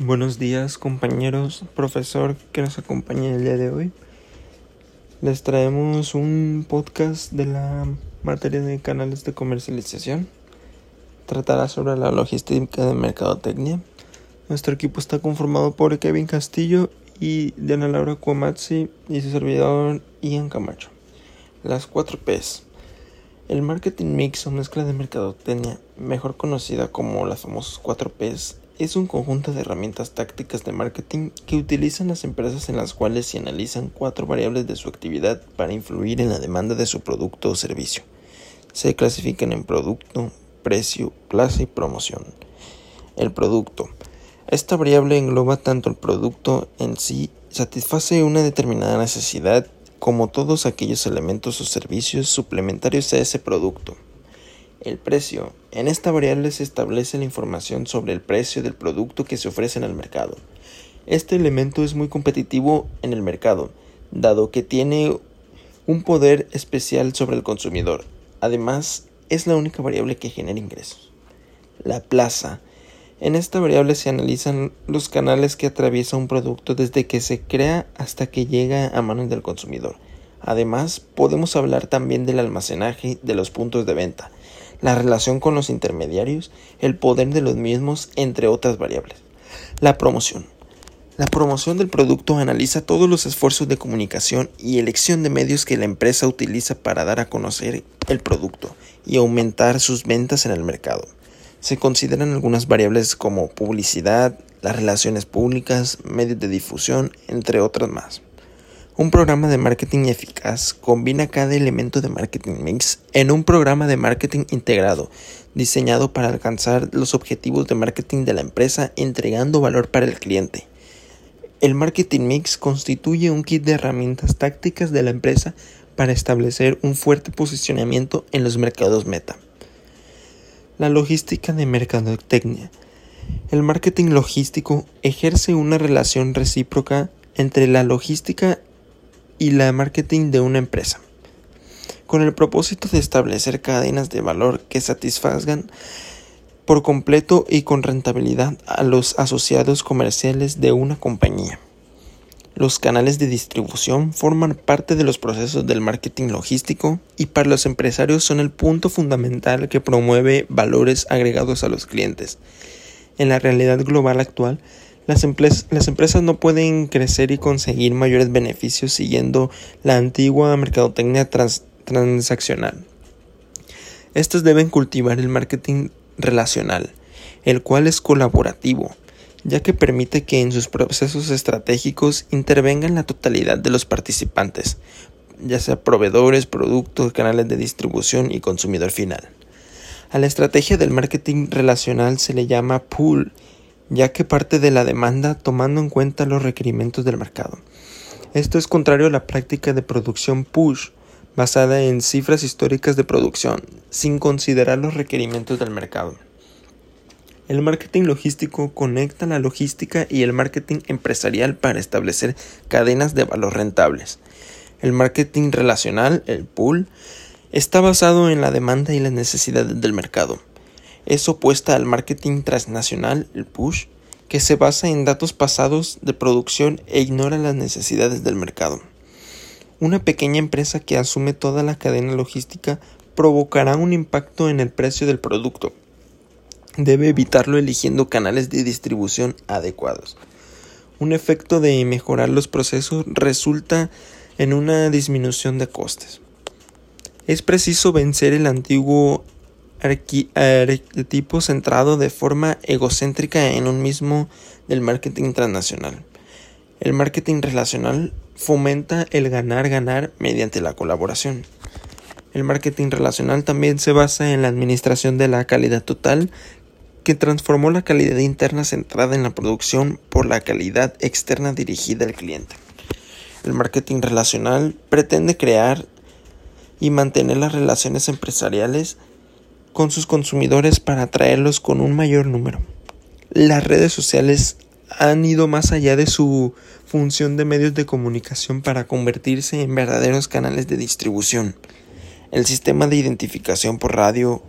Buenos días compañeros, profesor que nos acompaña el día de hoy. Les traemos un podcast de la materia de canales de comercialización. Tratará sobre la logística de mercadotecnia. Nuestro equipo está conformado por Kevin Castillo y Diana Laura Cuamazzi y su servidor Ian Camacho. Las 4 P's. El marketing mix o mezcla de mercadotecnia, mejor conocida como las famosas 4 P's, es un conjunto de herramientas tácticas de marketing que utilizan las empresas en las cuales se analizan cuatro variables de su actividad para influir en la demanda de su producto o servicio. Se clasifican en producto, precio, plaza y promoción. El producto. Esta variable engloba tanto el producto en sí, satisface una determinada necesidad, como todos aquellos elementos o servicios suplementarios a ese producto. El precio. En esta variable se establece la información sobre el precio del producto que se ofrece en el mercado. Este elemento es muy competitivo en el mercado, dado que tiene un poder especial sobre el consumidor. Además, es la única variable que genera ingresos. La plaza. En esta variable se analizan los canales que atraviesa un producto desde que se crea hasta que llega a manos del consumidor. Además, podemos hablar también del almacenaje de los puntos de venta, la relación con los intermediarios, el poder de los mismos, entre otras variables. La promoción. La promoción del producto analiza todos los esfuerzos de comunicación y elección de medios que la empresa utiliza para dar a conocer el producto y aumentar sus ventas en el mercado. Se consideran algunas variables como publicidad, las relaciones públicas, medios de difusión, entre otras más. Un programa de marketing eficaz combina cada elemento de marketing mix en un programa de marketing integrado, diseñado para alcanzar los objetivos de marketing de la empresa entregando valor para el cliente. El marketing mix constituye un kit de herramientas tácticas de la empresa para establecer un fuerte posicionamiento en los mercados meta. La logística de mercadotecnia. El marketing logístico ejerce una relación recíproca entre la logística y la marketing de una empresa, con el propósito de establecer cadenas de valor que satisfagan por completo y con rentabilidad a los asociados comerciales de una compañía. Los canales de distribución forman parte de los procesos del marketing logístico y para los empresarios son el punto fundamental que promueve valores agregados a los clientes. En la realidad global actual, las, empresas no pueden crecer y conseguir mayores beneficios siguiendo la antigua mercadotecnia transaccional. Estas deben cultivar el marketing relacional, el cual es colaborativo, ya que permite que en sus procesos estratégicos intervengan la totalidad de los participantes, ya sea proveedores, productos, canales de distribución y consumidor final. A la estrategia del marketing relacional se le llama pool ya que parte de la demanda tomando en cuenta los requerimientos del mercado. Esto es contrario a la práctica de producción push, basada en cifras históricas de producción, sin considerar los requerimientos del mercado. El marketing logístico conecta la logística y el marketing empresarial para establecer cadenas de valor rentables. El marketing relacional, el pool, está basado en la demanda y las necesidades del mercado es opuesta al marketing transnacional, el push, que se basa en datos pasados de producción e ignora las necesidades del mercado. Una pequeña empresa que asume toda la cadena logística provocará un impacto en el precio del producto. Debe evitarlo eligiendo canales de distribución adecuados. Un efecto de mejorar los procesos resulta en una disminución de costes. Es preciso vencer el antiguo arquetipo centrado de forma egocéntrica en un mismo del marketing transnacional. El marketing relacional fomenta el ganar-ganar mediante la colaboración. El marketing relacional también se basa en la administración de la calidad total, que transformó la calidad interna centrada en la producción por la calidad externa dirigida al cliente. El marketing relacional pretende crear y mantener las relaciones empresariales con sus consumidores para atraerlos con un mayor número. Las redes sociales han ido más allá de su función de medios de comunicación para convertirse en verdaderos canales de distribución. El sistema de identificación por radio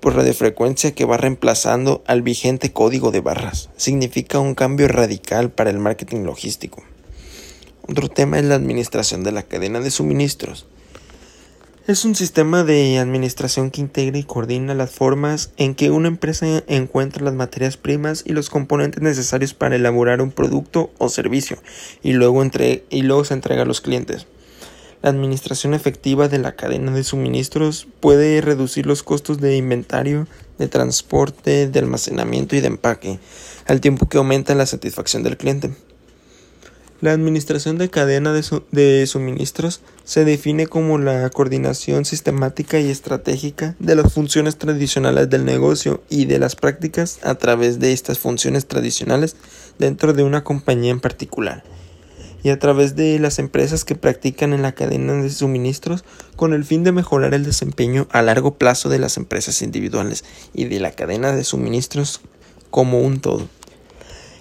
por radiofrecuencia que va reemplazando al vigente código de barras. Significa un cambio radical para el marketing logístico. Otro tema es la administración de la cadena de suministros. Es un sistema de administración que integra y coordina las formas en que una empresa encuentra las materias primas y los componentes necesarios para elaborar un producto o servicio y luego, y luego se entrega a los clientes. La administración efectiva de la cadena de suministros puede reducir los costos de inventario, de transporte, de almacenamiento y de empaque, al tiempo que aumenta la satisfacción del cliente. La administración de cadena de, suministros se define como la coordinación sistemática y estratégica de las funciones tradicionales del negocio y de las prácticas a través de estas funciones tradicionales dentro de una compañía en particular y a través de las empresas que practican en la cadena de suministros con el fin de mejorar el desempeño a largo plazo de las empresas individuales y de la cadena de suministros como un todo.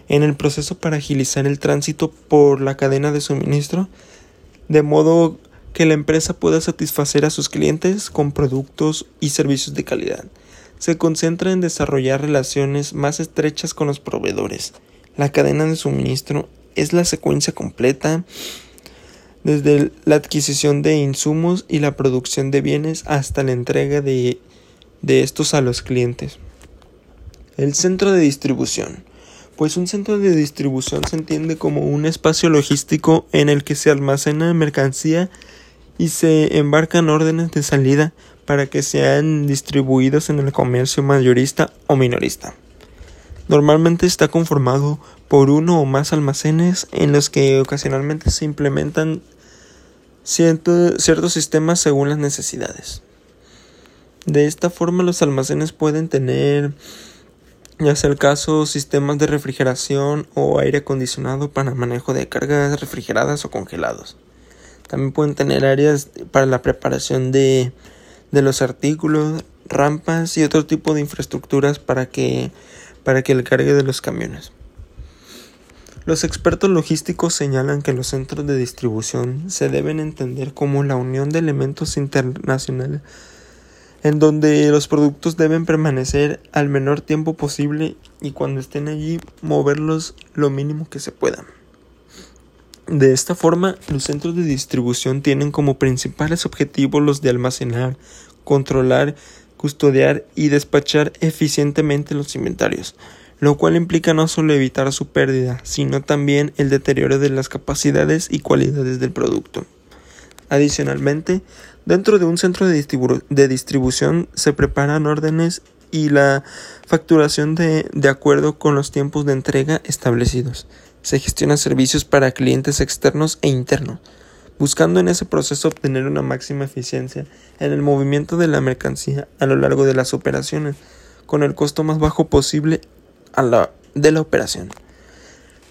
En el proceso para agilizar el tránsito por la cadena de suministro, de modo que la empresa pueda satisfacer a sus clientes con productos y servicios de calidad. Se concentra en desarrollar relaciones más estrechas con los proveedores. La cadena de suministro es la secuencia completa desde la adquisición de insumos y la producción de bienes hasta la entrega de, estos a los clientes. El centro de distribución. Pues un centro de distribución se entiende como un espacio logístico en el que se almacena mercancía y se embarcan órdenes de salida para que sean distribuidos en el comercio mayorista o minorista. Normalmente está conformado por uno o más almacenes en los que ocasionalmente se implementan ciertos sistemas según las necesidades. De esta forma los almacenes pueden tener, ya sea el caso, sistemas de refrigeración o aire acondicionado para manejo de cargas refrigeradas o congelados. También pueden tener áreas para la preparación de, de los artículos, rampas y otro tipo de infraestructuras para que para que el cargue de los camiones. Los expertos logísticos señalan que los centros de distribución se deben entender como la unión de elementos internacionales en donde los productos deben permanecer al menor tiempo posible y cuando estén allí moverlos lo mínimo que se pueda. De esta forma, los centros de distribución tienen como principales objetivos los de almacenar, controlar custodiar y despachar eficientemente los inventarios, lo cual implica no solo evitar su pérdida, sino también el deterioro de las capacidades y cualidades del producto. Adicionalmente, dentro de un centro de, distribución se preparan órdenes y la facturación de, acuerdo con los tiempos de entrega establecidos. Se gestionan servicios para clientes externos e internos, buscando en ese proceso obtener una máxima eficiencia en el movimiento de la mercancía a lo largo de las operaciones, con el costo más bajo posible de la operación.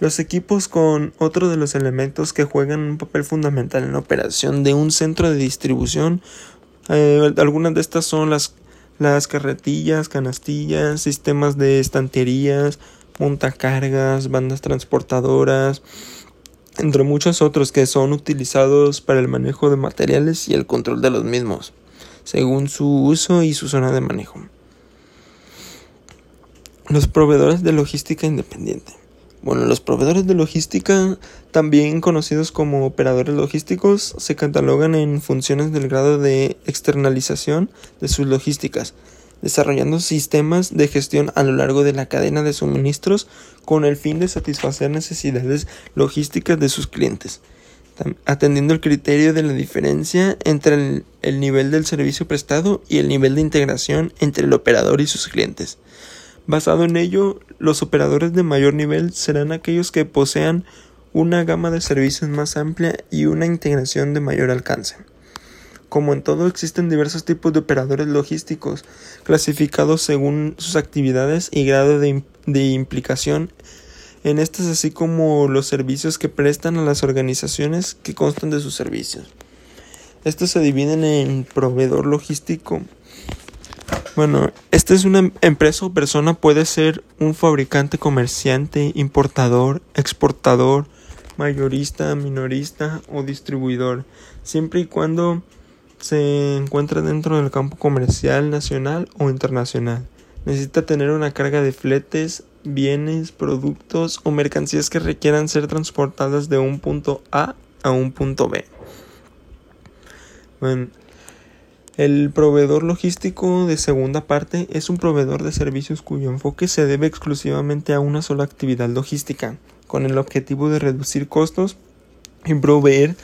Los equipos con otro de los elementos que juegan un papel fundamental en la operación de un centro de distribución. Eh, algunas de estas son las, las carretillas, canastillas, sistemas de estanterías, montacargas, bandas transportadoras, entre muchos otros que son utilizados para el manejo de materiales y el control de los mismos, según su uso y su zona de manejo. Los proveedores de logística independiente. Bueno, los proveedores de logística, también conocidos como operadores logísticos, se catalogan en funciones del grado de externalización de sus logísticas, desarrollando sistemas de gestión a lo largo de la cadena de suministros con el fin de satisfacer necesidades logísticas de sus clientes, atendiendo el criterio de la diferencia entre el, nivel del servicio prestado y el nivel de integración entre el operador y sus clientes. Basado en ello, los operadores de mayor nivel serán aquellos que posean una gama de servicios más amplia y una integración de mayor alcance. Como en todo existen diversos tipos de operadores logísticos, clasificados según sus actividades y grado de, implicación en estas, así como los servicios que prestan a las organizaciones que constan de sus servicios. Estos se dividen en proveedor logístico. Bueno, esta es una empresa o persona, puede ser un fabricante, comerciante, importador, exportador, mayorista, minorista o distribuidor, siempre y cuando se encuentra dentro del campo comercial nacional o internacional. Necesita tener una carga de fletes, bienes, productos o mercancías que requieran ser transportadas de un punto A a un punto B. Bueno, el proveedor logístico de segunda parte es un proveedor de servicios cuyo enfoque se debe exclusivamente a una sola actividad logística, con el objetivo de reducir costos y proveer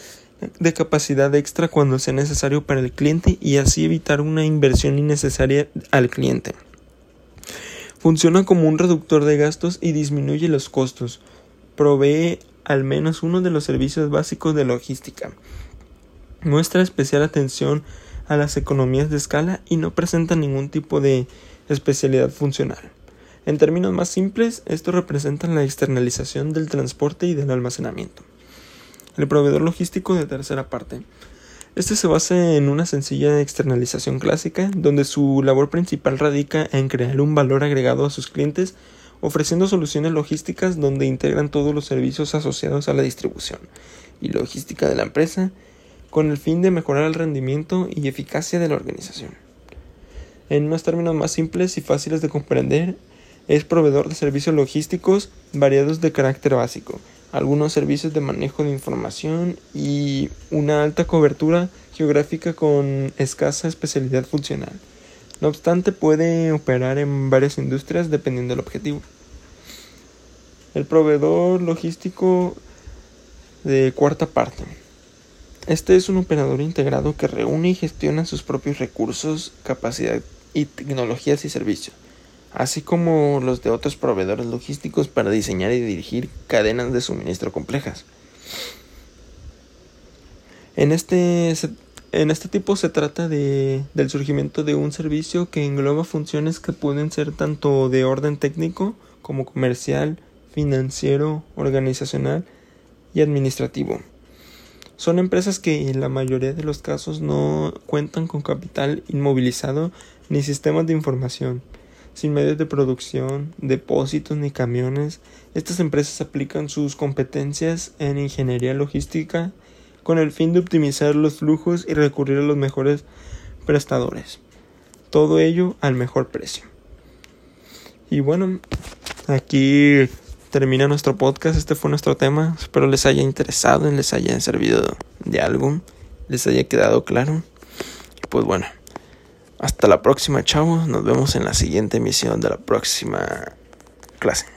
de capacidad extra cuando sea necesario para el cliente y así evitar una inversión innecesaria al cliente. Funciona como un reductor de gastos y disminuye los costos. Provee al menos uno de los servicios básicos de logística. Muestra especial atención a las economías de escala y no presenta ningún tipo de especialidad funcional. En términos más simples, esto representa la externalización del transporte y del almacenamiento. El proveedor logístico de tercera parte. Este se basa en una sencilla externalización clásica, donde su labor principal radica en crear un valor agregado a sus clientes, ofreciendo soluciones logísticas donde integran todos los servicios asociados a la distribución y logística de la empresa, con el fin de mejorar el rendimiento y eficacia de la organización. En unos términos más simples y fáciles de comprender, es proveedor de servicios logísticos variados de carácter básico, algunos servicios de manejo de información y una alta cobertura geográfica con escasa especialidad funcional. No obstante, puede operar en varias industrias dependiendo del objetivo. El proveedor logístico de cuarta parte. Este es un operador integrado que reúne y gestiona sus propios recursos, capacidad y tecnologías y servicios, así como los de otros proveedores logísticos para diseñar y dirigir cadenas de suministro complejas. En este, en este tipo se trata de, del surgimiento de un servicio que engloba funciones que pueden ser tanto de orden técnico como comercial, financiero, organizacional y administrativo. Son empresas que en la mayoría de los casos no cuentan con capital inmovilizado ni sistemas de información. Sin medios de producción, depósitos ni camiones, estas empresas aplican sus competencias en ingeniería logística con el fin de optimizar los flujos y recurrir a los mejores prestadores. Todo ello al mejor precio. Y bueno, aquí termina nuestro podcast. Este fue nuestro tema. Espero les haya interesado, les haya servido de algo, les haya quedado claro. Pues bueno, hasta la próxima, chavos. Nos vemos en la siguiente emisión de la próxima clase.